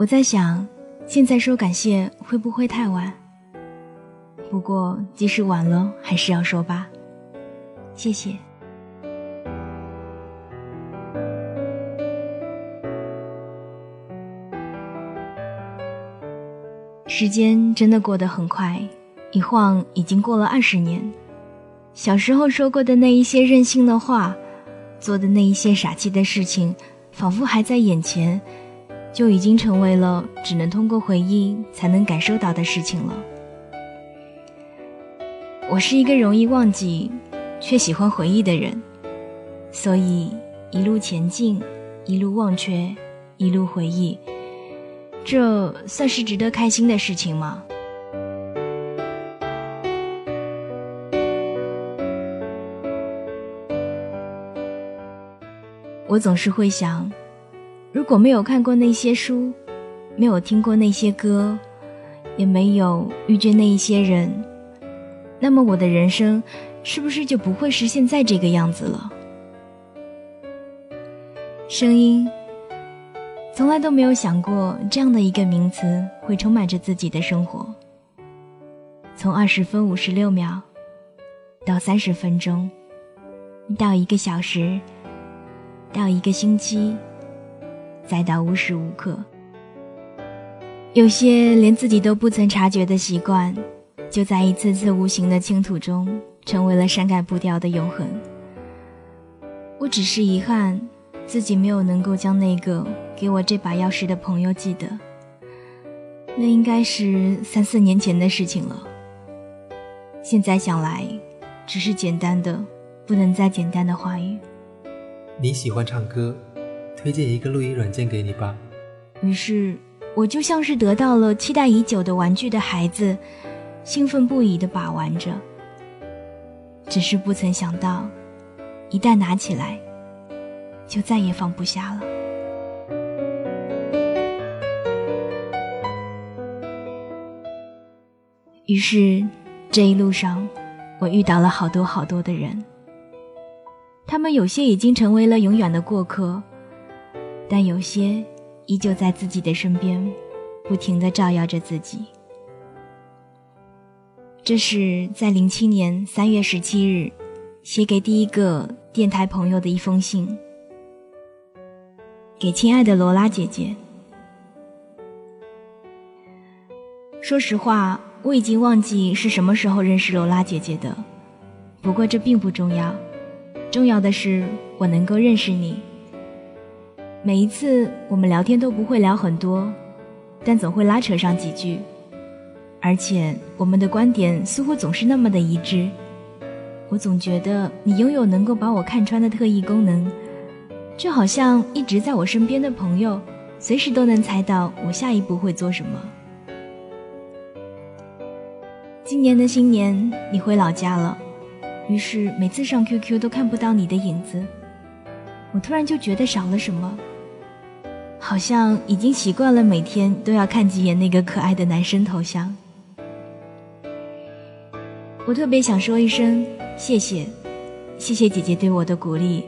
我在想，现在说感谢会不会太晚？不过即使晚了，还是要说吧。谢谢。时间真的过得很快，一晃已经过了二十年。小时候说过的那一些任性的话，做的那一些傻气的事情，仿佛还在眼前，就已经成为了只能通过回忆才能感受到的事情了。我是一个容易忘记，却喜欢回忆的人，所以一路前进，一路忘却，一路回忆。这算是值得开心的事情吗？我总是会想，如果没有看过那些书，没有听过那些歌，也没有遇见那一些人，那么我的人生是不是就不会是现在这个样子了？声音。从来都没有想过这样的一个名词会充满着自己的生活。从二十分五十六秒，到三十分钟，到一个小时，到一个星期，再到无时无刻。有些连自己都不曾察觉的习惯，就在一次次无形的倾吐中，成为了删改不掉的永恒。我只是遗憾。自己没有能够将那个给我这把钥匙的朋友记得，那应该是三四年前的事情了。现在想来，只是简单的不能再简单的话语。你喜欢唱歌，推荐一个录音软件给你吧。于是，我就像是得到了期待已久的玩具的孩子，兴奋不已的把玩着。只是不曾想到，一旦拿起来。就再也放不下了。于是，这一路上，我遇到了好多好多的人。他们有些已经成为了永远的过客，但有些依旧在自己的身边，不停的照耀着自己。这是在零七年三月十七日，写给第一个电台朋友的一封信。给亲爱的罗拉姐姐。说实话，我已经忘记是什么时候认识罗拉姐姐的，不过这并不重要，重要的是我能够认识你。每一次我们聊天都不会聊很多，但总会拉扯上几句，而且我们的观点似乎总是那么的一致。我总觉得你拥有能够把我看穿的特异功能。就好像一直在我身边的朋友，随时都能猜到我下一步会做什么。今年的新年你回老家了，于是每次上 QQ 都看不到你的影子，我突然就觉得少了什么，好像已经习惯了每天都要看几眼那个可爱的男生头像。我特别想说一声谢谢，谢谢姐姐对我的鼓励。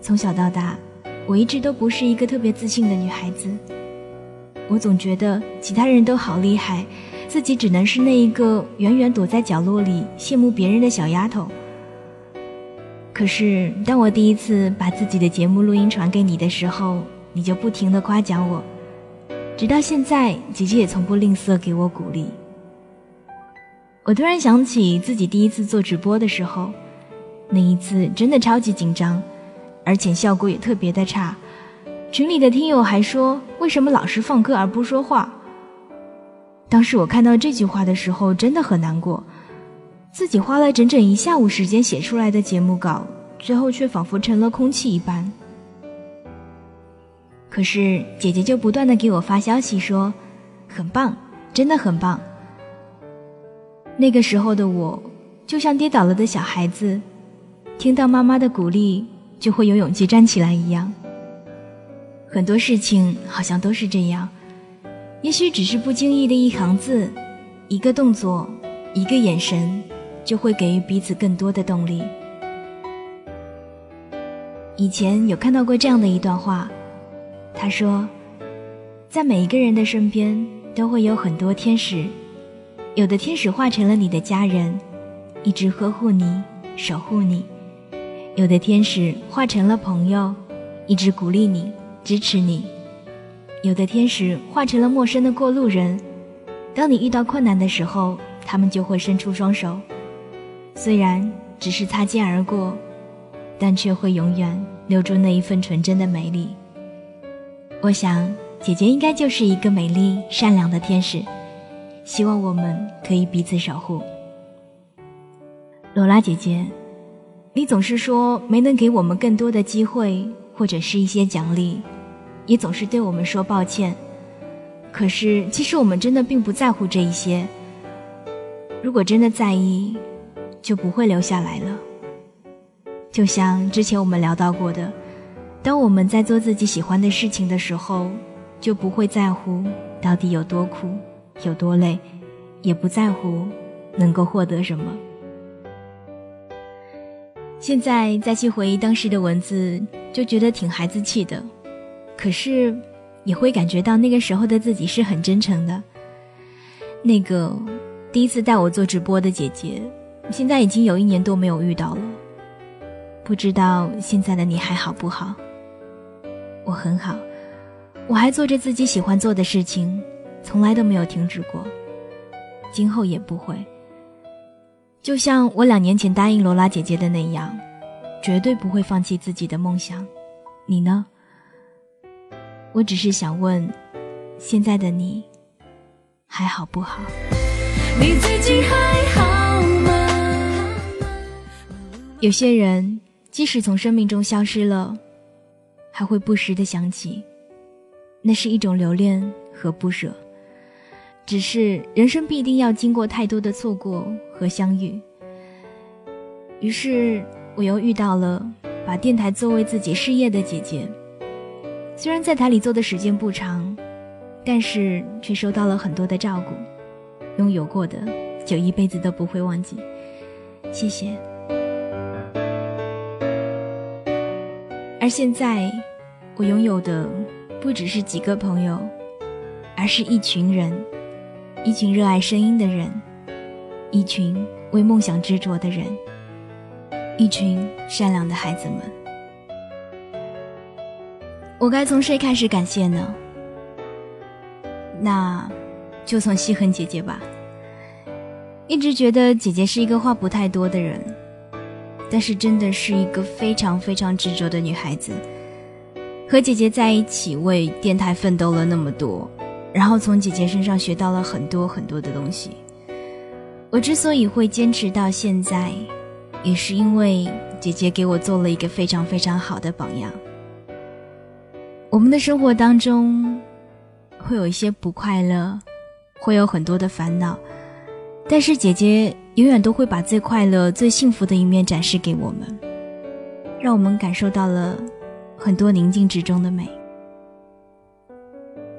从小到大，我一直都不是一个特别自信的女孩子。我总觉得其他人都好厉害，自己只能是那一个远远躲在角落里羡慕别人的小丫头。可是，当我第一次把自己的节目录音传给你的时候，你就不停的夸奖我，直到现在，姐姐也从不吝啬给我鼓励。我突然想起自己第一次做直播的时候，那一次真的超级紧张。而且效果也特别的差，群里的听友还说：“为什么老是放歌而不说话？”当时我看到这句话的时候，真的很难过。自己花了整整一下午时间写出来的节目稿，最后却仿佛成了空气一般。可是姐姐就不断的给我发消息说：“很棒，真的很棒。”那个时候的我，就像跌倒了的小孩子，听到妈妈的鼓励。就会有勇气站起来一样。很多事情好像都是这样，也许只是不经意的一行字、一个动作、一个眼神，就会给予彼此更多的动力。以前有看到过这样的一段话，他说：“在每一个人的身边都会有很多天使，有的天使化成了你的家人，一直呵护你、守护你；有的天使化成了朋友，一直鼓励你、支持你；有的天使化成了陌生的过路人，当你遇到困难的时候，他们就会伸出双手，虽然只是擦肩而过，但却会永远留住那一份纯真的美丽。我想。姐姐应该就是一个美丽善良的天使，希望我们可以彼此守护。罗拉姐姐，你总是说没能给我们更多的机会或者是一些奖励，也总是对我们说抱歉。可是其实我们真的并不在乎这一些。如果真的在意，就不会留下来了。就像之前我们聊到过的，当我们在做自己喜欢的事情的时候。就不会在乎到底有多苦，有多累，也不在乎能够获得什么。现在再去回忆当时的文字，就觉得挺孩子气的，可是也会感觉到那个时候的自己是很真诚的。那个第一次带我做直播的姐姐，现在已经有一年多没有遇到了，不知道现在的你还好不好？我很好。我还做着自己喜欢做的事情，从来都没有停止过，今后也不会。就像我两年前答应罗拉姐姐的那样，绝对不会放弃自己的梦想。你呢？我只是想问，现在的你还好不好？你最近还好吗？有些人即使从生命中消失了，还会不时的想起。那是一种留恋和不舍，只是人生必定要经过太多的错过和相遇。于是我又遇到了把电台作为自己事业的姐姐，虽然在台里做的时间不长，但是却收到了很多的照顾，拥有过的就一辈子都不会忘记。谢谢。而现在我拥有的。不只是几个朋友，而是一群人，一群热爱声音的人，一群为梦想执着的人，一群善良的孩子们。我该从谁开始感谢呢？那，就从西恒姐姐吧。一直觉得姐姐是一个话不太多的人，但是真的是一个非常非常执着的女孩子。和姐姐在一起为电台奋斗了那么多，然后从姐姐身上学到了很多很多的东西。我之所以会坚持到现在，也是因为姐姐给我做了一个非常非常好的榜样。我们的生活当中会有一些不快乐，会有很多的烦恼，但是姐姐永远都会把最快乐、最幸福的一面展示给我们，让我们感受到了。很多宁静之中的美，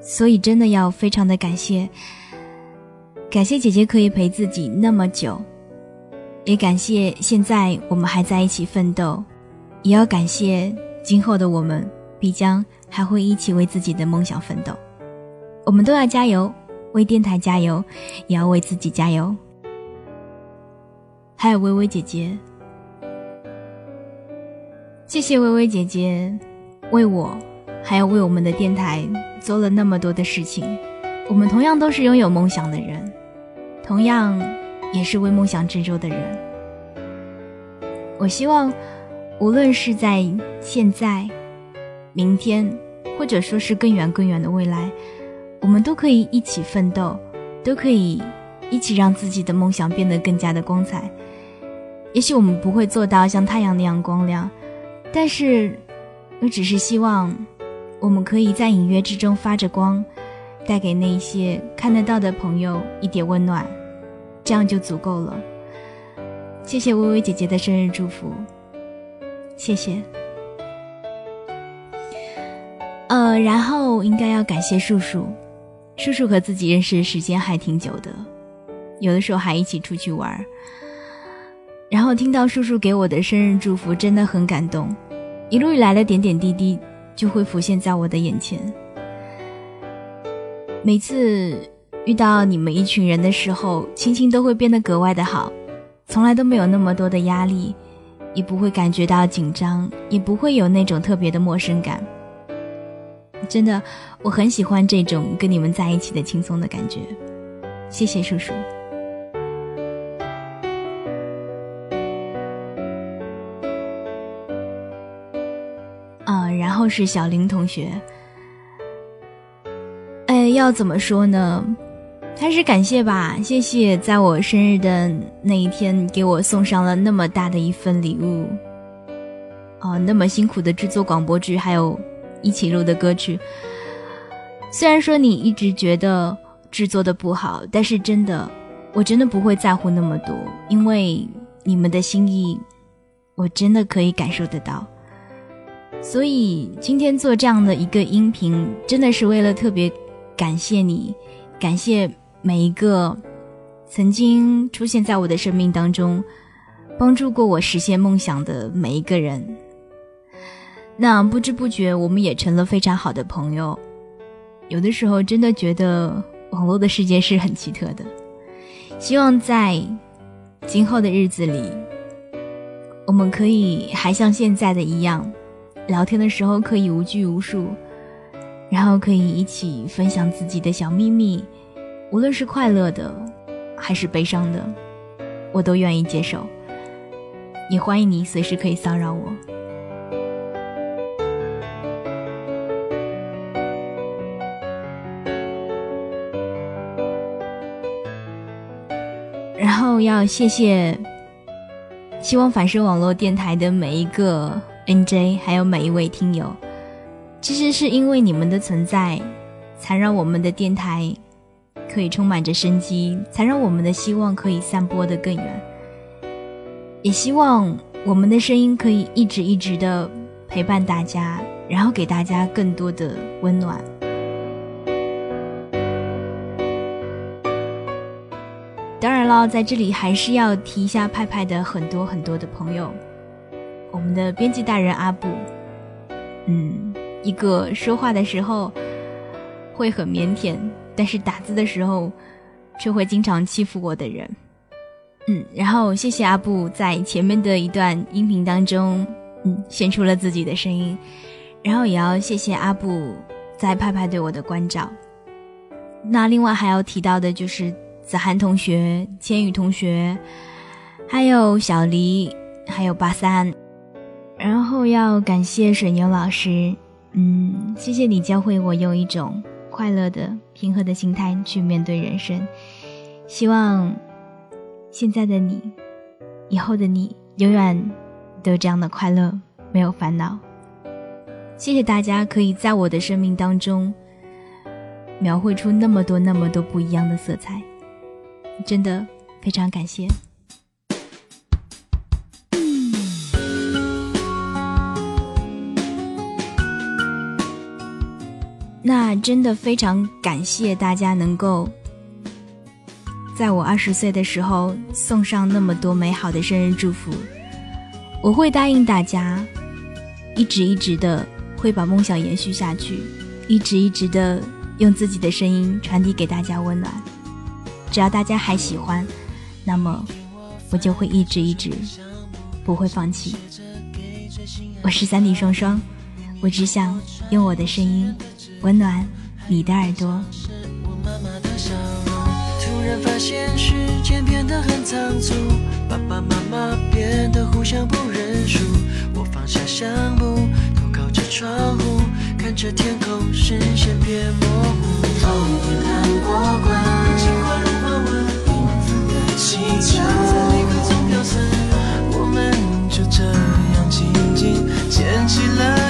所以真的要非常的感谢，感谢姐姐可以陪自己那么久，也感谢现在我们还在一起奋斗，也要感谢今后的我们必将还会一起为自己的梦想奋斗，我们都要加油，为电台加油，也要为自己加油。还有微微姐姐，谢谢微微姐姐。为我，还有为我们的电台做了那么多的事情。我们同样都是拥有梦想的人，同样也是为梦想执着的人。我希望，无论是在现在、明天，或者说是更远更远的未来，我们都可以一起奋斗，都可以一起让自己的梦想变得更加的光彩。也许我们不会做到像太阳那样光亮，但是。我只是希望，我们可以在隐约之中发着光，带给那些看得到的朋友一点温暖，这样就足够了。谢谢微微姐姐的生日祝福，谢谢。呃，然后应该要感谢叔叔，叔叔和自己认识的时间还挺久的，有的时候还一起出去玩。然后听到叔叔给我的生日祝福，真的很感动。一路以来的点点滴滴，就会浮现在我的眼前。每次遇到你们一群人的时候，心情都会变得格外的好，从来都没有那么多的压力，也不会感觉到紧张，也不会有那种特别的陌生感。真的，我很喜欢这种跟你们在一起的轻松的感觉。谢谢叔叔。后是小林同学。哎，要怎么说呢？还是感谢吧，谢谢在我生日的那一天给我送上了那么大的一份礼物。哦，那么辛苦的制作广播剧，还有一起录的歌曲。虽然说你一直觉得制作的不好，但是真的，我真的不会在乎那么多，因为你们的心意，我真的可以感受得到。所以今天做这样的一个音频，真的是为了特别。感谢你，感谢每一个曾经出现在我的生命当中，帮助过我实现梦想的每一个人。那不知不觉，我们也成了非常好的朋友。有的时候，真的觉得网络的世界是很奇特的。希望在今后的日子里，我们可以还像现在的一样，聊天的时候可以无拘无束。然后可以一起分享自己的小秘密，无论是快乐的，还是悲伤的，我都愿意接受。也欢迎你随时可以骚扰我。然后要谢谢希望反射网络电台的每一个 NJ，还有每一位听友。其实是因为你们的存在，才让我们的电台可以充满着生机，才让我们的希望可以散播的更远。也希望我们的声音可以一直一直的陪伴大家，然后给大家更多的温暖。当然了，在这里还是要提一下派派的很多很多的朋友，我们的编辑大人阿布，嗯。一个说话的时候会很腼腆，但是打字的时候却会经常欺负我的人。嗯，然后谢谢阿布在前面的一段音频当中，嗯，献出了自己的声音。然后也要谢谢阿布在派派对我的关照。那另外还要提到的就是子涵同学、千羽同学，还有小黎，还有八三。然后要感谢水牛老师。嗯，谢谢你教会我用一种快乐的、平和的心态去面对人生。希望现在的你，以后的你，永远都有这样的快乐，没有烦恼。谢谢大家可以在我的生命当中描绘出那么多、那么多不一样的色彩，真的非常感谢。那真的非常感谢大家能够在我二十岁的时候送上那么多美好的生日祝福。我会答应大家，一直一直的会把梦想延续下去，一直一直的用自己的声音传递给大家温暖。只要大家还喜欢，那么我就会一直一直不会放弃。我是三弟双双，我只想用我的声音。温暖你的耳朵。我妈妈的笑容突然发现时间变得很仓促爸爸妈妈变得互相不认输我放下相簿头靠着窗户看着天空视线变模糊头晕看过关。进化如花纹缤纷的气球在一刻钟飘散我们就这样静静牵起了